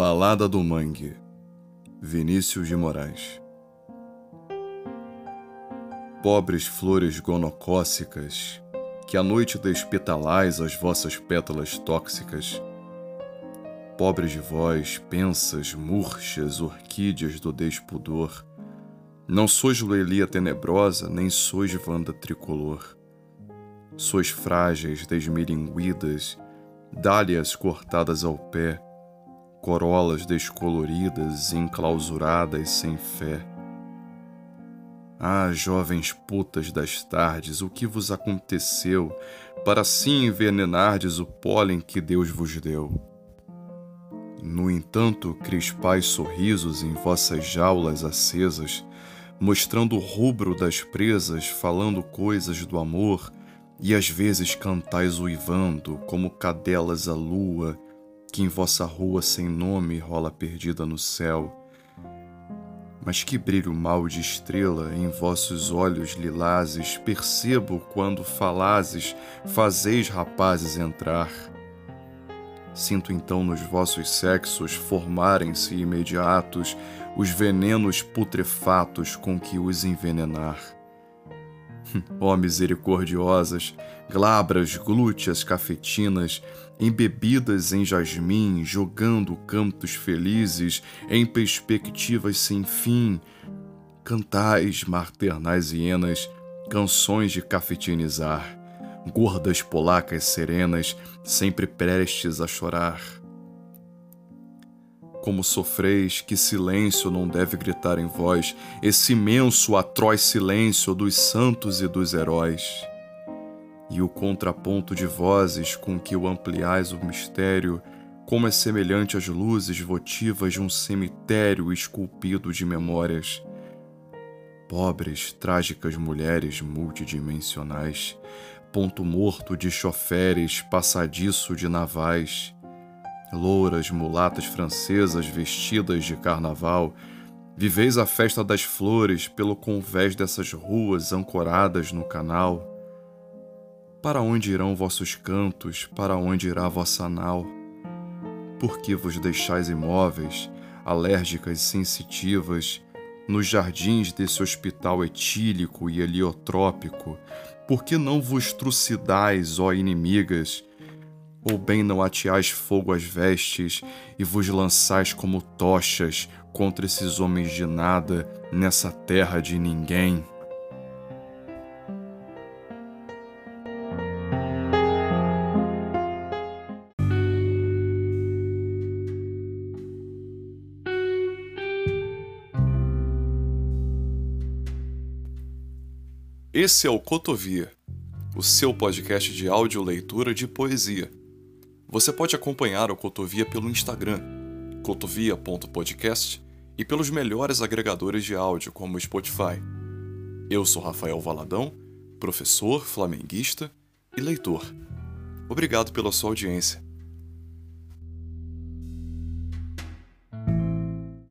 Balada do Mangue, Vinícius de Moraes. Pobres flores gonocócicas, que à noite despetalais as vossas pétalas tóxicas. Pobres de vós, pensas, murchas, orquídeas do despudor, não sois Loelia tenebrosa, nem sois Vanda tricolor. Sois frágeis, desmiringuidas, dálias cortadas ao pé, corolas descoloridas, enclausuradas sem fé. Ah, jovens putas das tardes, o que vos aconteceu para assim envenenardes o pólen que Deus vos deu? No entanto, crispais sorrisos em vossas jaulas acesas, mostrando o rubro das presas, falando coisas do amor, e às vezes cantais uivando, como cadelas à lua, que em vossa rua sem nome rola perdida no céu. Mas que brilho mal de estrela em vossos olhos lilazes percebo quando falazes, fazeis rapazes entrar. Sinto então nos vossos sexos formarem-se imediatos os venenos putrefatos com que os envenenar. Ó oh, misericordiosas, glabras, glúteas cafetinas, embebidas em jasmim, jogando cantos felizes em perspectivas sem fim, cantais, maternais hienas, canções de cafetinizar, gordas polacas serenas, sempre prestes a chorar. Como sofreis, que silêncio não deve gritar em vós, esse imenso, atroz silêncio dos santos e dos heróis. E o contraponto de vozes com que o ampliais o mistério, como é semelhante às luzes votivas de um cemitério esculpido de memórias. Pobres, trágicas mulheres multidimensionais, ponto morto de choferes, passadiço de navais louras mulatas francesas vestidas de carnaval, viveis a festa das flores pelo convés dessas ruas ancoradas no canal. Para onde irão vossos cantos, para onde irá vossa nau? Por que vos deixais imóveis, alérgicas e sensitivas, nos jardins desse hospital etílico e heliotrópico? Por que não vos trucidais, ó inimigas, ou bem não ateais fogo às vestes e vos lançais como tochas contra esses homens de nada nessa terra de ninguém? Esse é o Cotovia, o seu podcast de áudio leitura de poesia você pode acompanhar o Cotovia pelo Instagram, cotovia.podcast, e pelos melhores agregadores de áudio, como o Spotify. Eu sou Rafael Valadão, professor, flamenguista e leitor. Obrigado pela sua audiência.